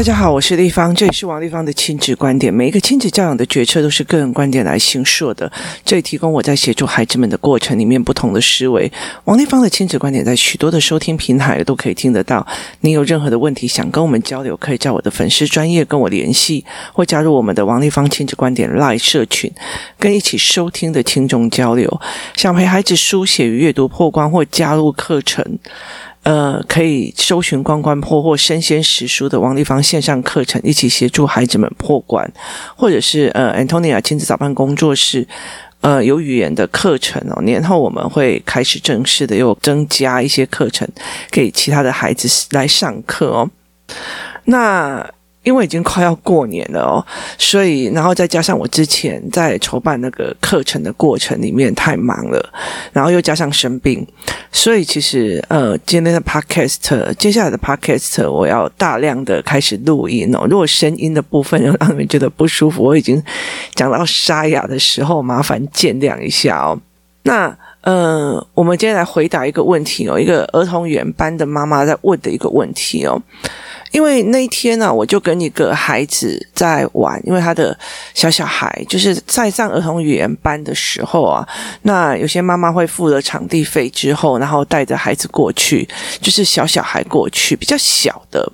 大家好，我是丽芳，这里是王丽芳的亲子观点。每一个亲子教养的决策都是个人观点来形塑的，这里提供我在协助孩子们的过程里面不同的思维。王丽芳的亲子观点在许多的收听平台都可以听得到。你有任何的问题想跟我们交流，可以在我的粉丝专业跟我联系，或加入我们的王丽芳亲子观点 Live 社群，跟一起收听的听众交流。想陪孩子书写与阅读破关，或加入课程。呃，可以搜寻“关关破”或“生鲜识书”的王立芳线上课程，一起协助孩子们破关，或者是呃，Antonia 亲子早班工作室，呃，有语言的课程哦。年后我们会开始正式的又增加一些课程给其他的孩子来上课哦。那。因为已经快要过年了哦，所以然后再加上我之前在筹办那个课程的过程里面太忙了，然后又加上生病，所以其实呃今天的 podcast 接下来的 podcast 我要大量的开始录音哦。如果声音的部分又让你们觉得不舒服，我已经讲到沙哑的时候，麻烦见谅一下哦。那呃，我们今天来回答一个问题哦，一个儿童园班的妈妈在问的一个问题哦。因为那一天呢、我就跟一个孩子在玩，因为他的小小孩就是在上儿童语言班的时候啊，那有些妈妈会付了场地费之后，然后带着孩子过去，就是小小孩过去，比较小的。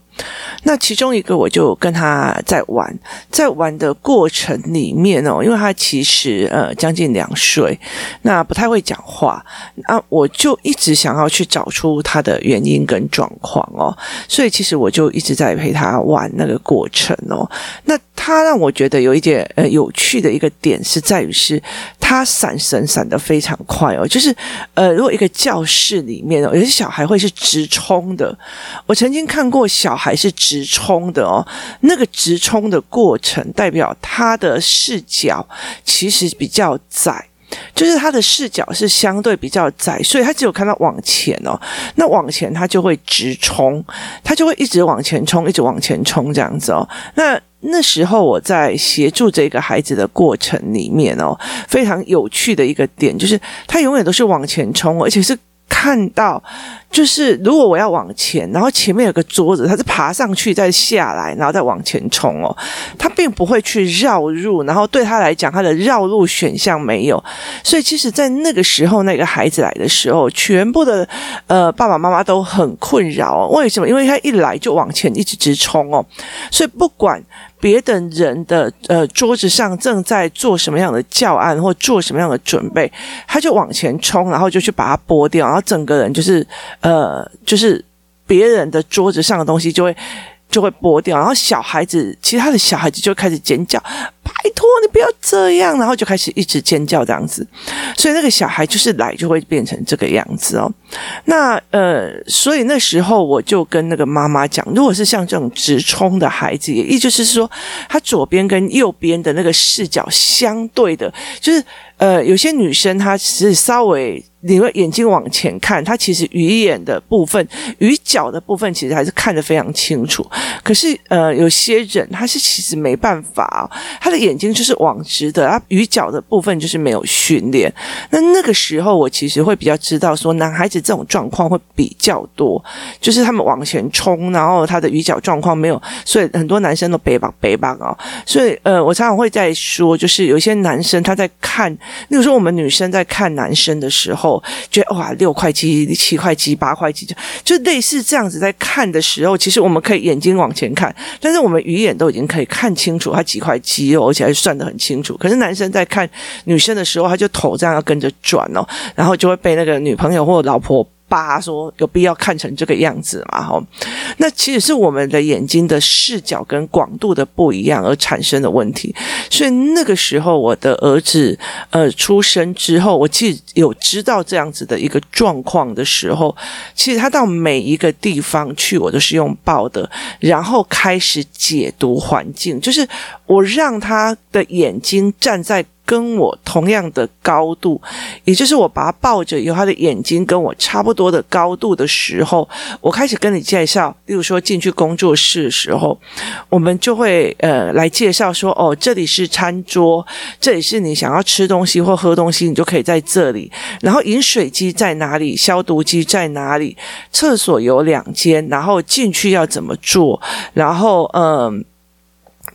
那其中一个，我就跟他在玩，在玩的过程里面哦，因为他其实呃将近两岁，那不太会讲话，那我就一直想要去找出他的原因跟状况哦，所以其实我就一直在陪他玩那个过程哦。那他让我觉得有一点呃有趣的一个点是在于是，他闪神闪的非常快哦，就是呃如果一个教室里面哦，有些小孩会是直冲的，我曾经看过小孩。是直直冲的哦，那个直冲的过程代表他的视角其实比较窄，就是他的视角是相对比较窄，所以他只有看到往前哦，那往前他就会直冲，他就会一直往前冲，一直往前冲这样子哦。那那时候我在协助这个孩子的过程里面哦，非常有趣的一个点就是他永远都是往前冲，而且是。看到，就是如果我要往前，然后前面有个桌子，他是爬上去再下来，然后再往前冲哦。他并不会去绕路，然后对他来讲，他的绕路选项没有。所以，其实，在那个时候，那个孩子来的时候，全部的呃爸爸妈妈都很困扰。为什么？因为他一来就往前一直直冲哦。所以，不管。别等人的呃桌子上正在做什么样的教案或做什么样的准备，他就往前冲，然后就去把它拨掉，然后整个人就是呃就是别人的桌子上的东西就会就会剥掉，然后小孩子其他的小孩子就开始尖叫。拜托你不要这样，然后就开始一直尖叫这样子，所以那个小孩就是来就会变成这个样子哦。那呃，所以那时候我就跟那个妈妈讲，如果是像这种直冲的孩子，也意就是说，他左边跟右边的那个视角相对的，就是呃，有些女生她是稍微。你会眼睛往前看，他其实鱼眼的部分、鱼角的部分其实还是看得非常清楚。可是，呃，有些人他是其实没办法，他的眼睛就是往直的，他鱼角的部分就是没有训练。那那个时候，我其实会比较知道说，男孩子这种状况会比较多，就是他们往前冲，然后他的鱼角状况没有，所以很多男生都背包背包哦。所以，呃，我常常会在说，就是有一些男生他在看，例如说我们女生在看男生的时候。觉得哇，六块肌、七块肌、八块肌，就就类似这样子在看的时候，其实我们可以眼睛往前看，但是我们鱼眼都已经可以看清楚它几块肌肉，而且还算得很清楚。可是男生在看女生的时候，他就头这样要跟着转哦，然后就会被那个女朋友或老婆。八说有必要看成这个样子嘛？吼，那其实是我们的眼睛的视角跟广度的不一样而产生的问题。所以那个时候，我的儿子呃出生之后，我其实有知道这样子的一个状况的时候，其实他到每一个地方去，我都是用抱的，然后开始解读环境，就是我让他的眼睛站在。跟我同样的高度，也就是我把他抱着，有他的眼睛跟我差不多的高度的时候，我开始跟你介绍。例如说进去工作室的时候，我们就会呃来介绍说，哦，这里是餐桌，这里是你想要吃东西或喝东西，你就可以在这里。然后饮水机在哪里？消毒机在哪里？厕所有两间，然后进去要怎么做？然后嗯。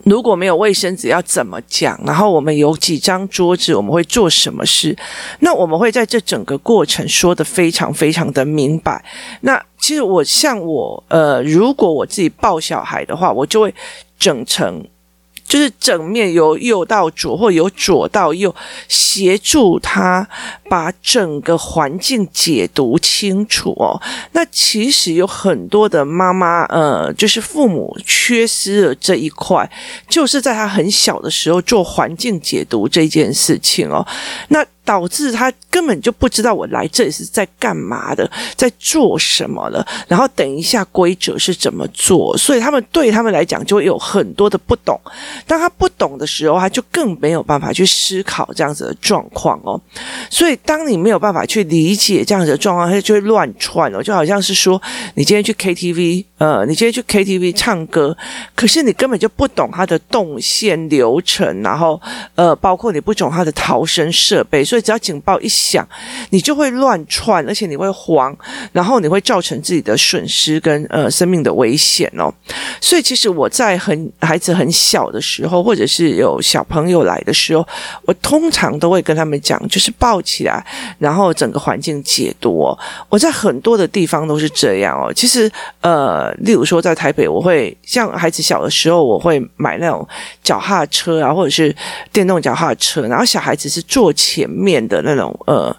如果没有卫生纸要怎么讲？然后我们有几张桌子，我们会做什么事？那我们会在这整个过程说得非常非常的明白。那其实我像我呃，如果我自己抱小孩的话，我就会整成。就是整面由右到左，或由左到右，协助他把整个环境解读清楚哦。那其实有很多的妈妈，呃，就是父母缺失了这一块，就是在他很小的时候做环境解读这件事情哦。那。导致他根本就不知道我来这里是在干嘛的，在做什么了。然后等一下规则是怎么做，所以他们对他们来讲就会有很多的不懂。当他不懂的时候，他就更没有办法去思考这样子的状况哦。所以当你没有办法去理解这样子的状况，他就会乱窜哦。就好像是说，你今天去 KTV，呃，你今天去 KTV 唱歌，可是你根本就不懂它的动线流程，然后呃，包括你不懂它的逃生设备。所以只要警报一响，你就会乱窜，而且你会慌，然后你会造成自己的损失跟呃生命的危险哦。所以其实我在很孩子很小的时候，或者是有小朋友来的时候，我通常都会跟他们讲，就是抱起来，然后整个环境解读哦。我在很多的地方都是这样哦。其实呃，例如说在台北，我会像孩子小的时候，我会买那种脚踏车啊，或者是电动脚踏车，然后小孩子是坐前面。面的那种呃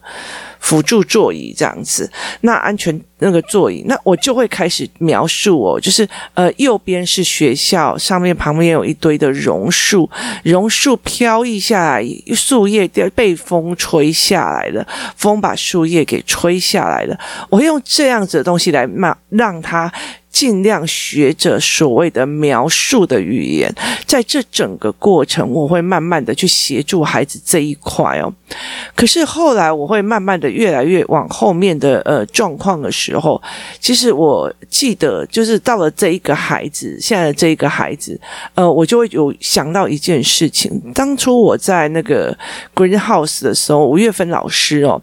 辅助座椅这样子，那安全那个座椅，那我就会开始描述哦，就是呃右边是学校，上面旁边有一堆的榕树，榕树飘逸下来，树叶掉被风吹下来了，风把树叶给吹下来了，我会用这样子的东西来让让他。尽量学着所谓的描述的语言，在这整个过程，我会慢慢的去协助孩子这一块哦。可是后来，我会慢慢的越来越往后面的呃状况的时候，其实我记得，就是到了这一个孩子，现在的这一个孩子，呃，我就会有想到一件事情。当初我在那个 Green House 的时候，吴月芬老师哦，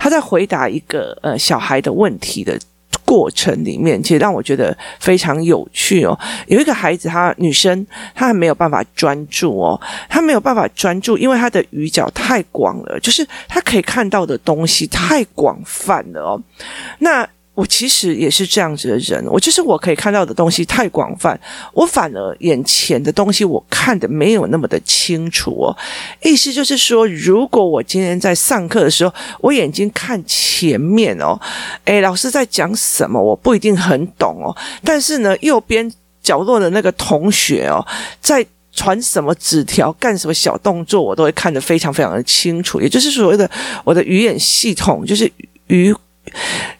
他在回答一个呃小孩的问题的。过程里面，其实让我觉得非常有趣哦。有一个孩子，她女生，她还没有办法专注哦，她没有办法专注，因为她的语角太广了，就是她可以看到的东西太广泛了哦。那。我其实也是这样子的人，我就是我可以看到的东西太广泛，我反而眼前的东西我看得没有那么的清楚哦。意思就是说，如果我今天在上课的时候，我眼睛看前面哦，诶，老师在讲什么，我不一定很懂哦。但是呢，右边角落的那个同学哦，在传什么纸条、干什么小动作，我都会看得非常非常的清楚。也就是所谓的我的语言系统，就是语。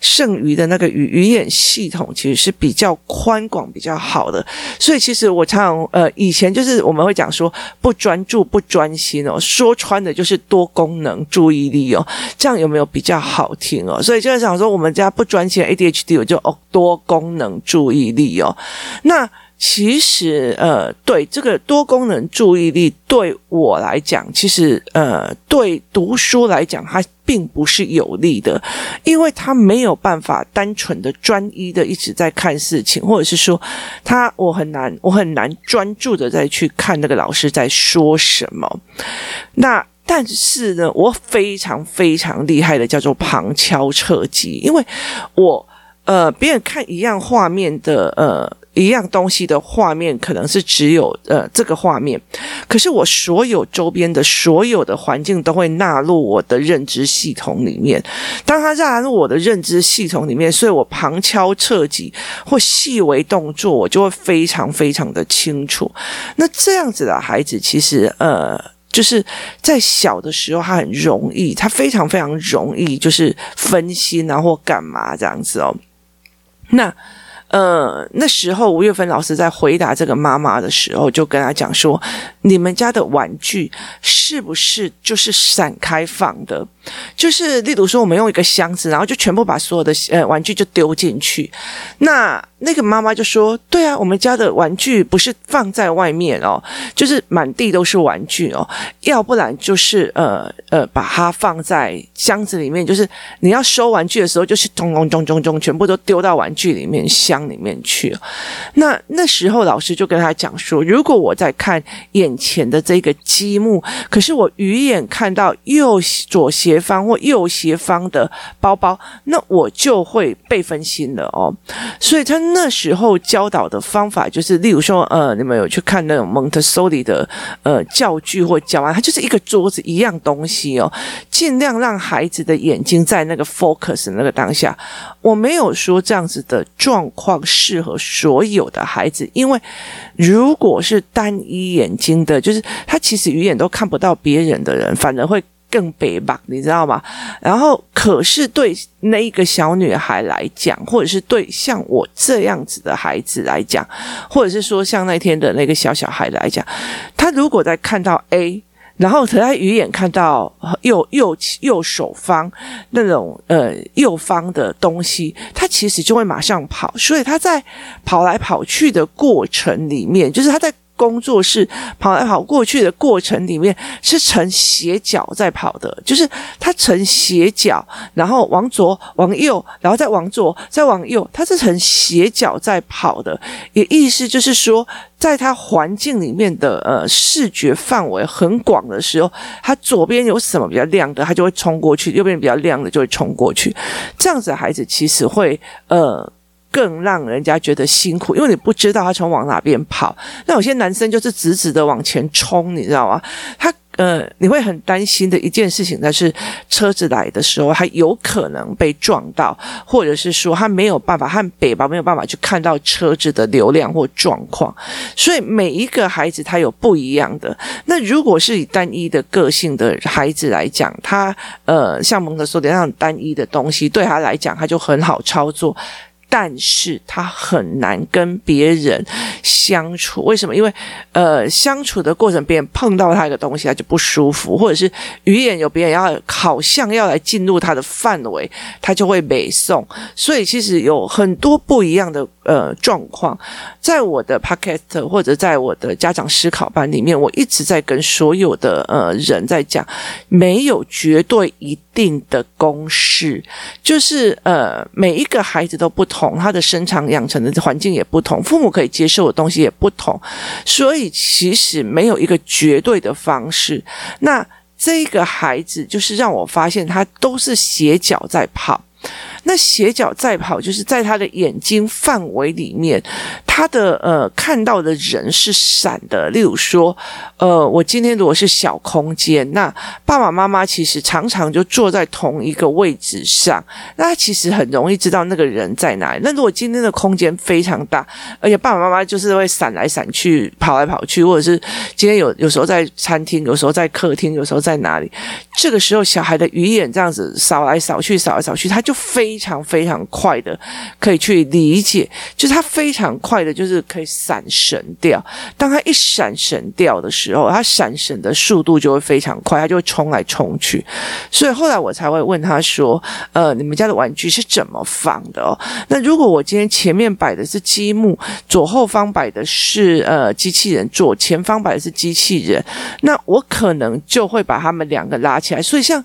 剩余的那个语语言系统其实是比较宽广、比较好的，所以其实我常常呃，以前就是我们会讲说不专注、不专心哦，说穿的就是多功能注意力哦，这样有没有比较好听哦？所以就是想说我们家不专心 ADHD，我就哦多功能注意力哦，那。其实，呃，对这个多功能注意力，对我来讲，其实，呃，对读书来讲，它并不是有利的，因为他没有办法单纯的专一的一直在看事情，或者是说，他我很难，我很难专注的再去看那个老师在说什么。那但是呢，我非常非常厉害的叫做旁敲侧击，因为我，呃，别人看一样画面的，呃。一样东西的画面可能是只有呃这个画面，可是我所有周边的所有的环境都会纳入我的认知系统里面。当它纳入我的认知系统里面，所以我旁敲侧击或细微动作，我就会非常非常的清楚。那这样子的孩子，其实呃就是在小的时候，他很容易，他非常非常容易就是分心啊或干嘛这样子哦。那。呃，那时候吴月芬老师在回答这个妈妈的时候，就跟他讲说：“你们家的玩具是不是就是散开放的？就是例如说，我们用一个箱子，然后就全部把所有的呃玩具就丢进去。那那个妈妈就说：对啊，我们家的玩具不是放在外面哦，就是满地都是玩具哦，要不然就是呃呃把它放在箱子里面，就是你要收玩具的时候，就是咚咚咚咚咚，全部都丢到玩具里面箱。”里面去，那那时候老师就跟他讲说，如果我在看眼眼前的这个积木，可是我鱼眼看到右左斜方或右斜方的包包，那我就会被分心了哦。所以他那时候教导的方法就是，例如说，呃，你们有去看那种蒙特梭利的呃教具或教案，它就是一个桌子一样东西哦，尽量让孩子的眼睛在那个 focus 那个当下。我没有说这样子的状况。适合所有的孩子，因为如果是单一眼睛的，就是他其实鱼眼都看不到别人的人，反而会更北吧，你知道吗？然后，可是对那一个小女孩来讲，或者是对像我这样子的孩子来讲，或者是说像那天的那个小小孩来讲，他如果在看到 A。然后他在鱼眼看到右右右手方那种呃右方的东西，他其实就会马上跑。所以他在跑来跑去的过程里面，就是他在工作室跑来跑过去的过程里面，是呈斜角在跑的，就是他呈斜角，然后往左往右，然后再往左再往右，他是呈斜角在跑的。也意思就是说。在他环境里面的呃视觉范围很广的时候，他左边有什么比较亮的，他就会冲过去；右边比较亮的就会冲过去。这样子的孩子其实会呃更让人家觉得辛苦，因为你不知道他从往哪边跑。那有些男生就是直直的往前冲，你知道吗？他。呃，你会很担心的一件事情，但是车子来的时候，他有可能被撞到，或者是说他没有办法，和北吧没有办法去看到车子的流量或状况。所以每一个孩子他有不一样的。那如果是以单一的个性的孩子来讲，他呃，像蒙特梭利那样单一的东西，对他来讲他就很好操作。但是他很难跟别人相处，为什么？因为呃，相处的过程，别人碰到他一个东西，他就不舒服，或者是语言有别人要好像要来进入他的范围，他就会北送。所以其实有很多不一样的呃状况，在我的 podcast 或者在我的家长思考班里面，我一直在跟所有的呃人在讲，没有绝对一定的公式，就是呃每一个孩子都不同。同他的生长养成的环境也不同，父母可以接受的东西也不同，所以其实没有一个绝对的方式。那这个孩子就是让我发现，他都是斜脚在跑。那斜角在跑，就是在他的眼睛范围里面，他的呃看到的人是闪的。例如说，呃，我今天如果是小空间，那爸爸妈妈其实常常就坐在同一个位置上，那他其实很容易知道那个人在哪里。那如果今天的空间非常大，而且爸爸妈妈就是会闪来闪去、跑来跑去，或者是今天有有时候在餐厅，有时候在客厅，有时候在哪里，这个时候小孩的鱼眼这样子扫来扫去、扫来扫去，他就非。非常非常快的可以去理解，就是他非常快的，就是可以闪神掉。当他一闪神掉的时候，他闪神的速度就会非常快，他就会冲来冲去。所以后来我才会问他说：“呃，你们家的玩具是怎么放的哦？那如果我今天前面摆的是积木，左后方摆的是呃机器人，左前方摆的是机器人，那我可能就会把他们两个拉起来。所以像。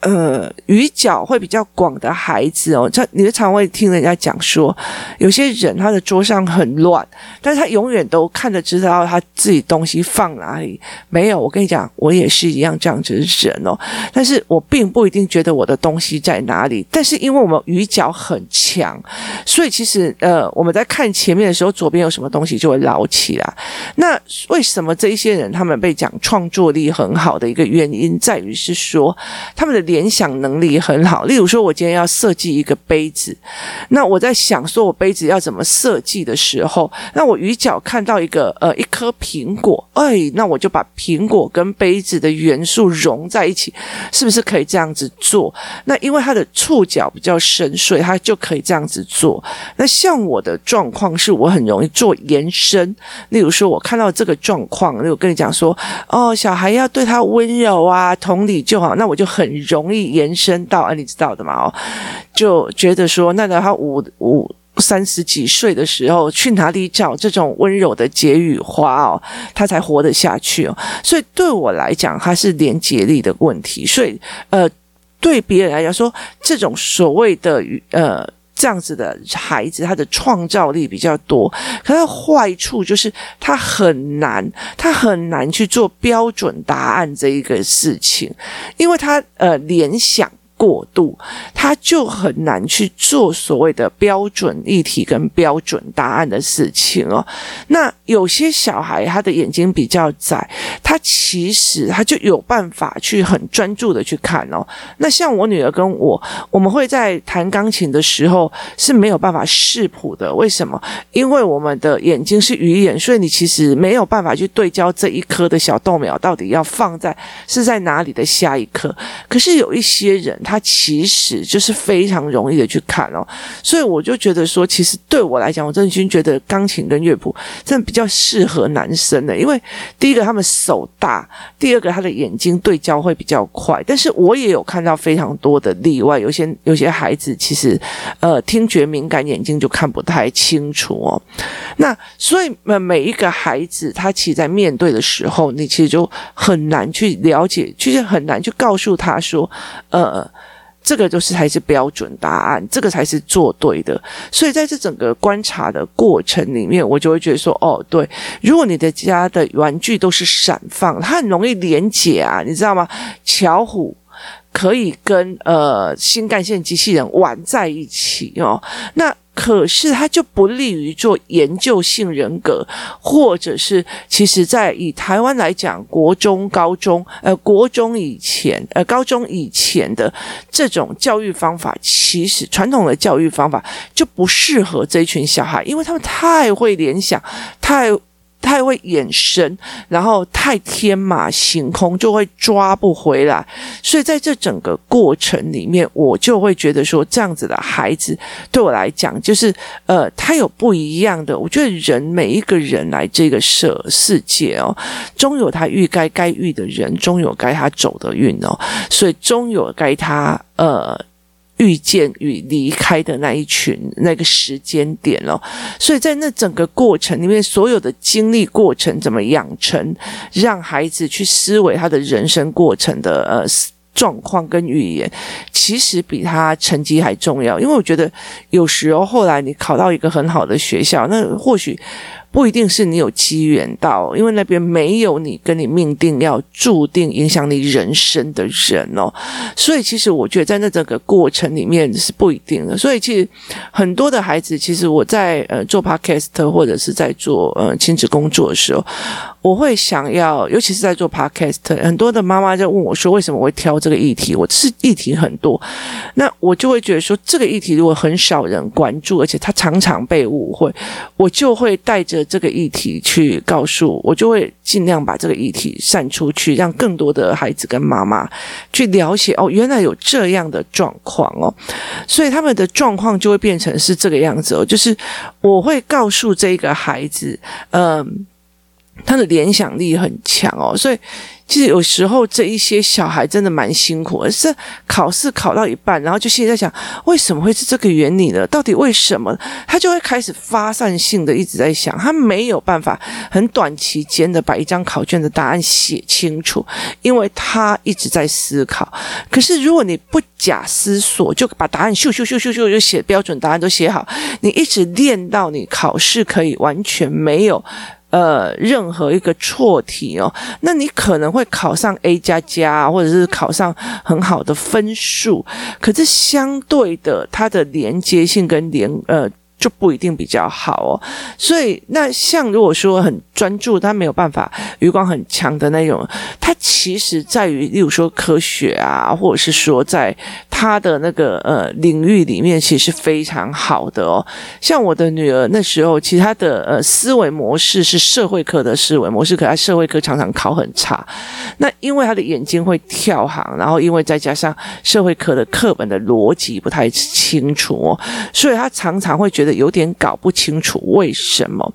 呃，鱼角会比较广的孩子哦，他你就常会听人家讲说，有些人他的桌上很乱，但是他永远都看得知道他自己东西放哪里。没有，我跟你讲，我也是一样这样子的人哦，但是我并不一定觉得我的东西在哪里。但是因为我们鱼角很强，所以其实呃，我们在看前面的时候，左边有什么东西就会捞起来。那为什么这一些人他们被讲创作力很好的一个原因，在于是说他们的。联想能力很好。例如说，我今天要设计一个杯子，那我在想说我杯子要怎么设计的时候，那我鱼角看到一个呃一颗苹果，哎，那我就把苹果跟杯子的元素融在一起，是不是可以这样子做？那因为它的触角比较深，所以它就可以这样子做。那像我的状况是我很容易做延伸，例如说我看到这个状况，例如跟你讲说，哦，小孩要对他温柔啊，同理就好，那我就很柔容易延伸到，啊，你知道的嘛，哦，就觉得说，那个他五五三十几岁的时候，去哪里找这种温柔的解语花哦，他才活得下去哦。所以对我来讲，它是连结力的问题。所以，呃，对别人来讲说，这种所谓的呃。这样子的孩子，他的创造力比较多，可他坏处就是他很难，他很难去做标准答案这一个事情，因为他呃联想。过度，他就很难去做所谓的标准议题跟标准答案的事情哦。那有些小孩他的眼睛比较窄，他其实他就有办法去很专注的去看哦。那像我女儿跟我，我们会在弹钢琴的时候是没有办法视谱的。为什么？因为我们的眼睛是鱼眼，所以你其实没有办法去对焦这一颗的小豆苗到底要放在是在哪里的下一颗。可是有一些人。他其实就是非常容易的去看哦，所以我就觉得说，其实对我来讲，我真心觉得钢琴跟乐谱真的比较适合男生的，因为第一个他们手大，第二个他的眼睛对焦会比较快。但是我也有看到非常多的例外，有些有些孩子其实呃听觉敏感，眼睛就看不太清楚哦。那所以每每一个孩子他其实在面对的时候，你其实就很难去了解，其实很难去告诉他说，呃。这个就是才是标准答案，这个才是做对的。所以在这整个观察的过程里面，我就会觉得说，哦，对，如果你的家的玩具都是散放，它很容易连结啊，你知道吗？巧虎可以跟呃新干线机器人玩在一起哦，那。可是它就不利于做研究性人格，或者是其实，在以台湾来讲，国中、高中，呃，国中以前，呃，高中以前的这种教育方法，其实传统的教育方法就不适合这一群小孩，因为他们太会联想，太。太会眼神，然后太天马行空，就会抓不回来。所以在这整个过程里面，我就会觉得说，这样子的孩子对我来讲，就是呃，他有不一样的。我觉得人每一个人来这个世世界哦，终有他遇该该遇的人，终有该他走的运哦，所以终有该他呃。遇见与离开的那一群那个时间点了，所以在那整个过程里面，所有的经历过程怎么养成，让孩子去思维他的人生过程的呃状况跟语言，其实比他成绩还重要。因为我觉得有时候后来你考到一个很好的学校，那或许。不一定是你有机缘到，因为那边没有你跟你命定要注定影响你人生的人哦，所以其实我觉得在那整个过程里面是不一定的。所以其实很多的孩子，其实我在呃做 podcast 或者是在做呃亲子工作的时候，我会想要，尤其是在做 podcast，很多的妈妈在问我说，为什么我会挑这个议题？我是议题很多，那我就会觉得说，这个议题如果很少人关注，而且它常常被误会，我就会带着。这个议题去告诉我，就会尽量把这个议题散出去，让更多的孩子跟妈妈去了解哦，原来有这样的状况哦，所以他们的状况就会变成是这个样子哦，就是我会告诉这个孩子，嗯，他的联想力很强哦，所以。其实有时候这一些小孩真的蛮辛苦，而是考试考到一半，然后就现在想，为什么会是这个原理呢？到底为什么？他就会开始发散性的一直在想，他没有办法很短期间的把一张考卷的答案写清楚，因为他一直在思考。可是如果你不假思索就把答案咻咻咻咻咻就写标准答案都写好，你一直练到你考试可以完全没有。呃，任何一个错题哦，那你可能会考上 A 加加，或者是考上很好的分数，可是相对的，它的连接性跟连呃就不一定比较好哦，所以那像如果说很专注，他没有办法余光很强的那种，他其实在于，例如说科学啊，或者是说在他的那个呃领域里面，其实是非常好的哦。像我的女儿那时候，其实她的呃思维模式是社会科的思维模式，可她社会科常常考很差。那因为她的眼睛会跳行，然后因为再加上社会科的课本的逻辑不太清楚哦，所以她常常会觉得。有点搞不清楚为什么，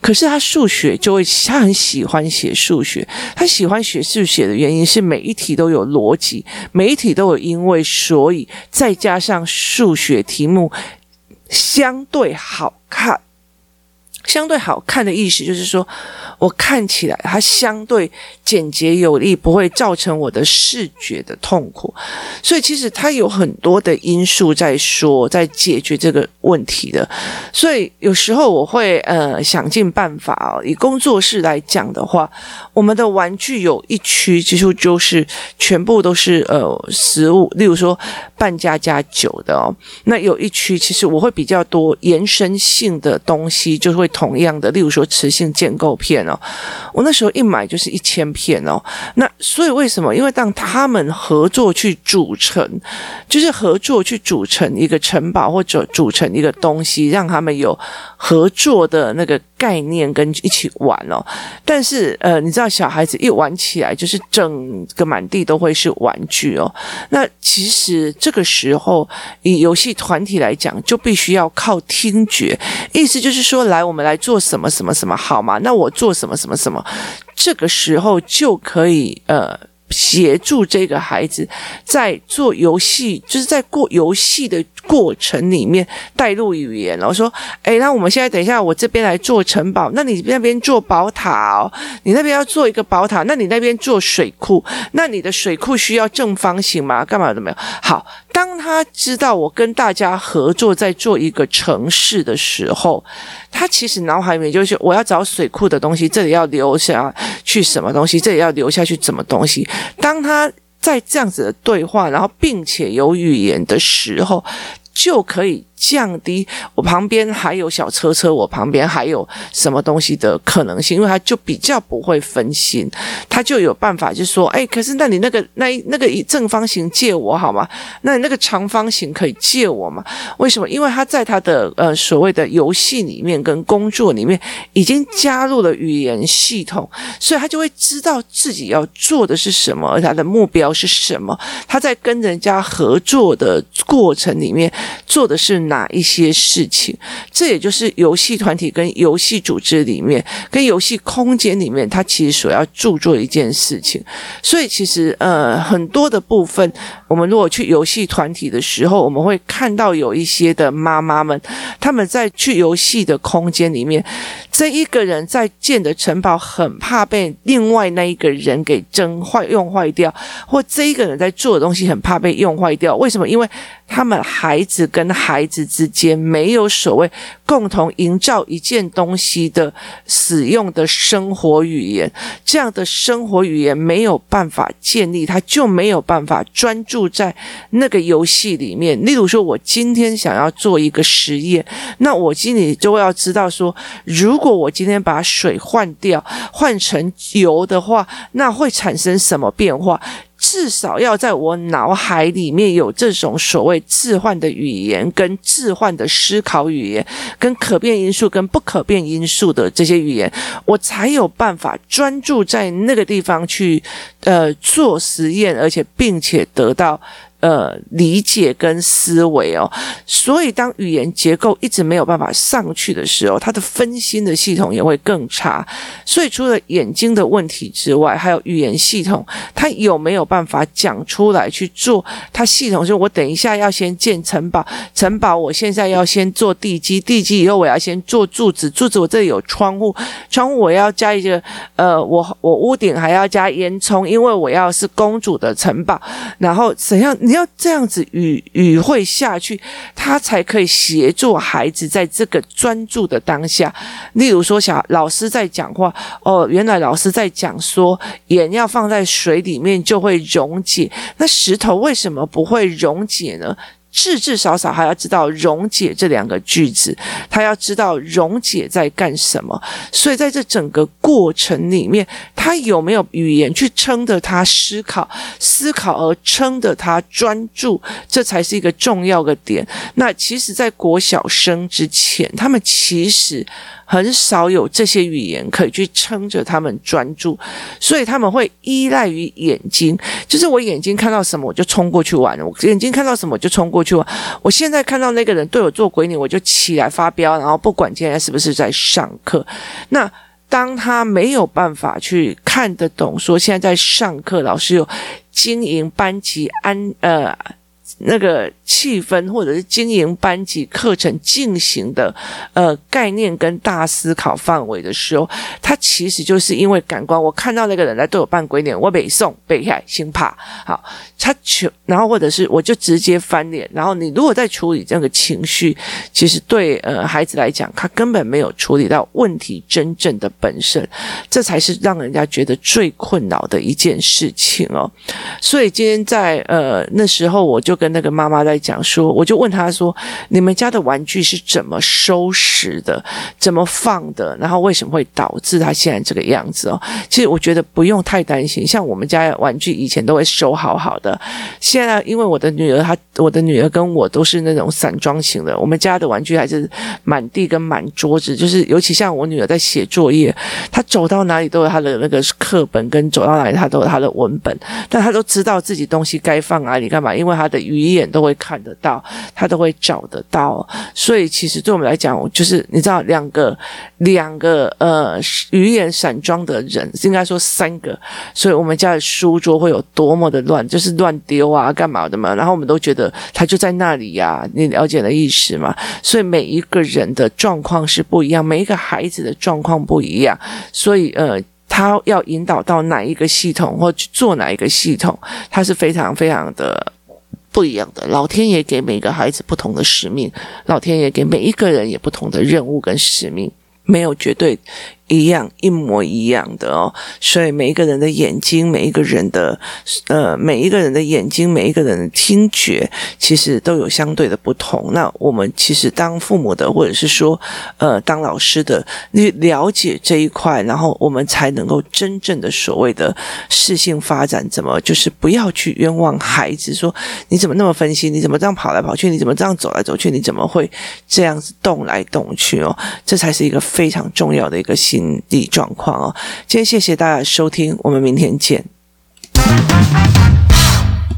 可是他数学就会，他很喜欢写数学。他喜欢写数学的原因是每一题都有逻辑，每一题都有因为所以，再加上数学题目相对好看。相对好看的意思就是说，我看起来它相对简洁有力，不会造成我的视觉的痛苦。所以其实它有很多的因素在说，在解决这个问题的。所以有时候我会呃想尽办法哦。以工作室来讲的话，我们的玩具有一区其实就是全部都是呃食物，例如说扮家家酒的哦。那有一区其实我会比较多延伸性的东西，就会。同样的，例如说磁性建构片哦，我那时候一买就是一千片哦。那所以为什么？因为当他们合作去组成，就是合作去组成一个城堡或者组成一个东西，让他们有合作的那个概念跟一起玩哦。但是呃，你知道小孩子一玩起来，就是整个满地都会是玩具哦。那其实这个时候以游戏团体来讲，就必须要靠听觉，意思就是说，来我们。来做什么什么什么好吗？那我做什么什么什么，这个时候就可以呃协助这个孩子在做游戏，就是在过游戏的过程里面带入语言，然后说，诶，那我们现在等一下，我这边来做城堡，那你那边做宝塔哦，你那边要做一个宝塔，那你那边做水库，那你的水库需要正方形吗？干嘛都没有。好，当他知道我跟大家合作在做一个城市的时候，他其实脑海里面就是我要找水库的东西，这里要留下去什么东西，这里要留下去什么东西。当他在这样子的对话，然后并且有语言的时候，就可以。降低我旁边还有小车车，我旁边还有什么东西的可能性，因为他就比较不会分心，他就有办法，就说，哎，可是那你那个那那个正方形借我好吗？那你那个长方形可以借我吗？为什么？因为他在他的呃所谓的游戏里面跟工作里面已经加入了语言系统，所以他就会知道自己要做的是什么，而他的目标是什么。他在跟人家合作的过程里面做的是哪？哪一些事情？这也就是游戏团体跟游戏组织里面，跟游戏空间里面，它其实所要注作的一件事情。所以，其实呃，很多的部分，我们如果去游戏团体的时候，我们会看到有一些的妈妈们，他们在去游戏的空间里面，这一个人在建的城堡，很怕被另外那一个人给蒸坏、用坏掉，或这一个人在做的东西，很怕被用坏掉。为什么？因为他们孩子跟孩子之间没有所谓共同营造一件东西的使用的生活语言，这样的生活语言没有办法建立，他就没有办法专注在那个游戏里面。例如说，我今天想要做一个实验，那我心里就要知道说，如果如果我今天把水换掉，换成油的话，那会产生什么变化？至少要在我脑海里面有这种所谓置换的语言，跟置换的思考语言，跟可变因素跟不可变因素的这些语言，我才有办法专注在那个地方去呃做实验，而且并且得到。呃，理解跟思维哦，所以当语言结构一直没有办法上去的时候，它的分心的系统也会更差。所以除了眼睛的问题之外，还有语言系统，它有没有办法讲出来去做？它系统是我等一下要先建城堡，城堡我现在要先做地基，地基以后我要先做柱子，柱子我这里有窗户，窗户我要加一个呃，我我屋顶还要加烟囱，因为我要是公主的城堡，然后怎样你？要这样子语语会下去，他才可以协助孩子在这个专注的当下。例如说，小老师在讲话，哦，原来老师在讲说，盐要放在水里面就会溶解。那石头为什么不会溶解呢？至至少少还要知道“溶解”这两个句子，他要知道“溶解”在干什么。所以在这整个过程里面，他有没有语言去撑着他思考、思考而撑着他专注，这才是一个重要的点。那其实，在国小生之前，他们其实。很少有这些语言可以去撑着他们专注，所以他们会依赖于眼睛。就是我眼睛看到什么，我就冲过去玩；我眼睛看到什么，我就冲过去玩。我现在看到那个人对我做鬼脸，我就起来发飙，然后不管今天是不是在上课。那当他没有办法去看得懂，说现在在上课，老师有经营班级安呃。那个气氛，或者是经营班级课程进行的呃概念跟大思考范围的时候，他其实就是因为感官，我看到那个人来对我扮鬼脸，我北宋北海心怕，好，他求，然后或者是我就直接翻脸，然后你如果在处理这个情绪，其实对呃孩子来讲，他根本没有处理到问题真正的本身，这才是让人家觉得最困扰的一件事情哦。所以今天在呃那时候，我就就跟那个妈妈在讲说，我就问她说：“你们家的玩具是怎么收拾的？怎么放的？然后为什么会导致他现在这个样子哦？”其实我觉得不用太担心，像我们家玩具以前都会收好好的。现在因为我的女儿她，我的女儿跟我都是那种散装型的，我们家的玩具还是满地跟满桌子，就是尤其像我女儿在写作业，她走到哪里都有她的那个课本，跟走到哪里她都有她的文本，但她都知道自己东西该放哪里干嘛，因为她的语言都会看得到，他都会找得到，所以其实对我们来讲，就是你知道两个两个呃语言散装的人，应该说三个，所以我们家的书桌会有多么的乱，就是乱丢啊，干嘛的嘛？然后我们都觉得他就在那里呀、你了解的意思吗？所以每一个人的状况是不一样，每一个孩子的状况不一样，所以呃，他要引导到哪一个系统或去做哪一个系统，他是非常非常的不一样的。老天爷给每个孩子不同的使命，老天爷给每一个人也不同的任务跟使命，没有绝对。一样一模一样的哦，所以每一个人的眼睛，每一个人的呃，每一个人的眼睛，每一个人的听觉，其实都有相对的不同。那我们其实当父母的，或者是说呃当老师的，你了解这一块，然后我们才能够真正的所谓的适性发展，怎么就是不要去冤枉孩子，说你怎么那么分心，你怎么这样跑来跑去，你怎么这样走来走去，你怎么会这样子动来动去哦？这才是一个非常重要的一个心。理状况哦，今天谢谢大家收听，我们明天见。